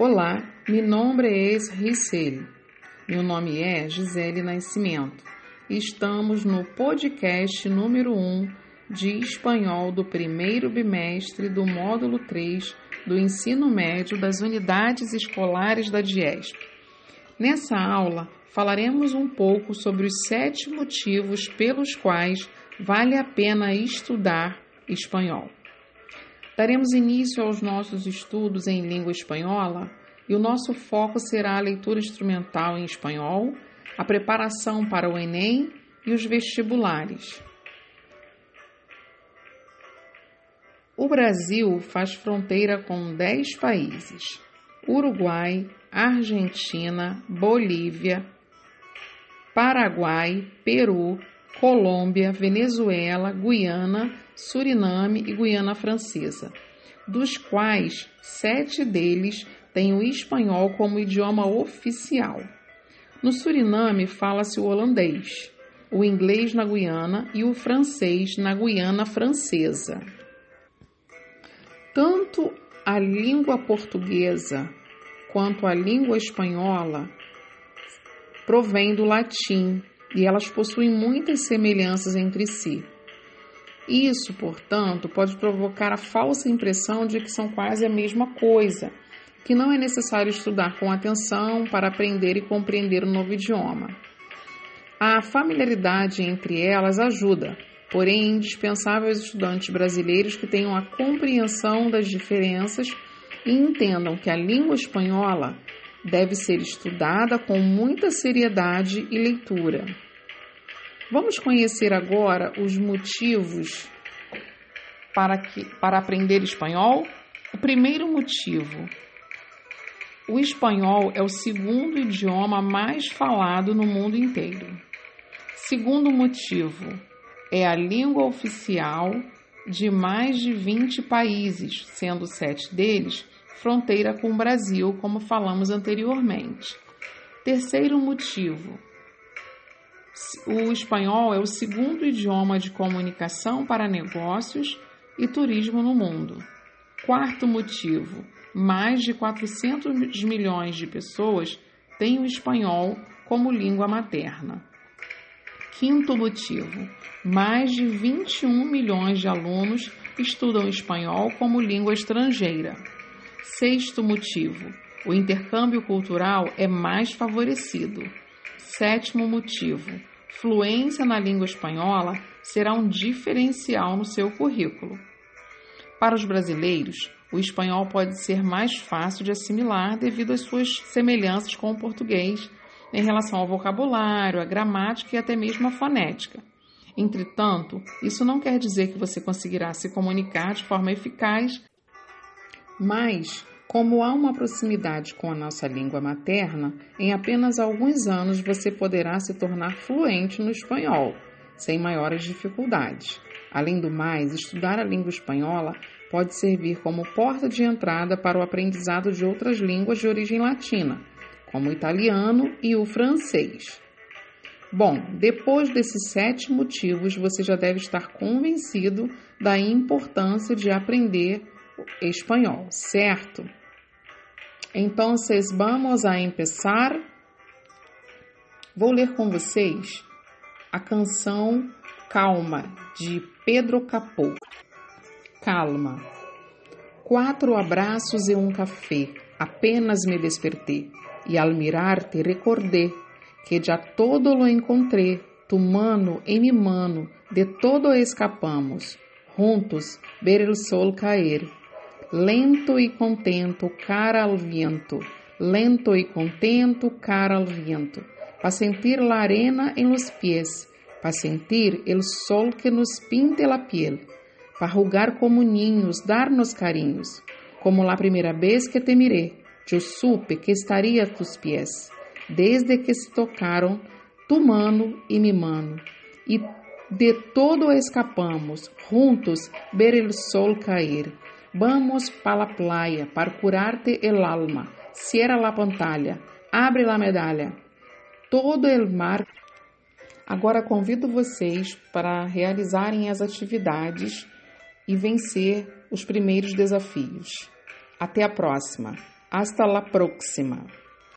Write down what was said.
Olá, meu nome é Gisele. Meu nome é Gisele Nascimento. Estamos no podcast número 1 de espanhol do primeiro bimestre do módulo 3 do ensino médio das unidades escolares da DIESP. Nessa aula, falaremos um pouco sobre os sete motivos pelos quais vale a pena estudar espanhol. Daremos início aos nossos estudos em língua espanhola e o nosso foco será a leitura instrumental em espanhol, a preparação para o Enem e os vestibulares. O Brasil faz fronteira com 10 países: Uruguai, Argentina, Bolívia, Paraguai, Peru, Colômbia, Venezuela, Guiana, Suriname e Guiana Francesa, dos quais sete deles têm o espanhol como idioma oficial. No Suriname fala-se o holandês, o inglês na Guiana e o francês na Guiana Francesa. Tanto a língua portuguesa quanto a língua espanhola provém do latim e elas possuem muitas semelhanças entre si. Isso, portanto, pode provocar a falsa impressão de que são quase a mesma coisa, que não é necessário estudar com atenção para aprender e compreender o novo idioma. A familiaridade entre elas ajuda, porém é indispensável aos estudantes brasileiros que tenham a compreensão das diferenças e entendam que a língua espanhola deve ser estudada com muita seriedade e leitura. Vamos conhecer agora os motivos para, que, para aprender espanhol? O primeiro motivo: o espanhol é o segundo idioma mais falado no mundo inteiro. Segundo motivo: é a língua oficial de mais de 20 países, sendo sete deles fronteira com o Brasil, como falamos anteriormente. Terceiro motivo: o espanhol é o segundo idioma de comunicação para negócios e turismo no mundo. Quarto motivo: mais de 400 milhões de pessoas têm o espanhol como língua materna. Quinto motivo: mais de 21 milhões de alunos estudam espanhol como língua estrangeira. Sexto motivo: o intercâmbio cultural é mais favorecido. Sétimo motivo: fluência na língua espanhola será um diferencial no seu currículo. Para os brasileiros, o espanhol pode ser mais fácil de assimilar devido às suas semelhanças com o português em relação ao vocabulário, à gramática e até mesmo à fonética. Entretanto, isso não quer dizer que você conseguirá se comunicar de forma eficaz mas, como há uma proximidade com a nossa língua materna, em apenas alguns anos você poderá se tornar fluente no espanhol, sem maiores dificuldades. Além do mais, estudar a língua espanhola pode servir como porta de entrada para o aprendizado de outras línguas de origem latina, como o italiano e o francês. Bom, depois desses sete motivos, você já deve estar convencido da importância de aprender espanhol, certo? Então, vamos a empezar. Vou ler com vocês a canção Calma, de Pedro Capô. Calma. Quatro abraços e um café, apenas me despertei, e al mirar-te recordei que já todo lo encontrei, tu mano e mi mano, de todo escapamos, juntos ver el sol cair lento e contento, cara ao vento, lento e contento, cara ao vento, para sentir a arena em los pies, para sentir el sol que nos pinte la piel, para rugar como ninhos, dar-nos carinhos, como la primeira vez que te miré, eu supe que estaria a tus pies, desde que se tocaram tu mano e mi mano, e de todo escapamos, juntos ver el sol cair. Vamos para a playa para curarte el alma. Cierra la pantalla. Abre la medalha. Todo el mar. Agora convido vocês para realizarem as atividades e vencer os primeiros desafios. Até a próxima! Hasta la próxima!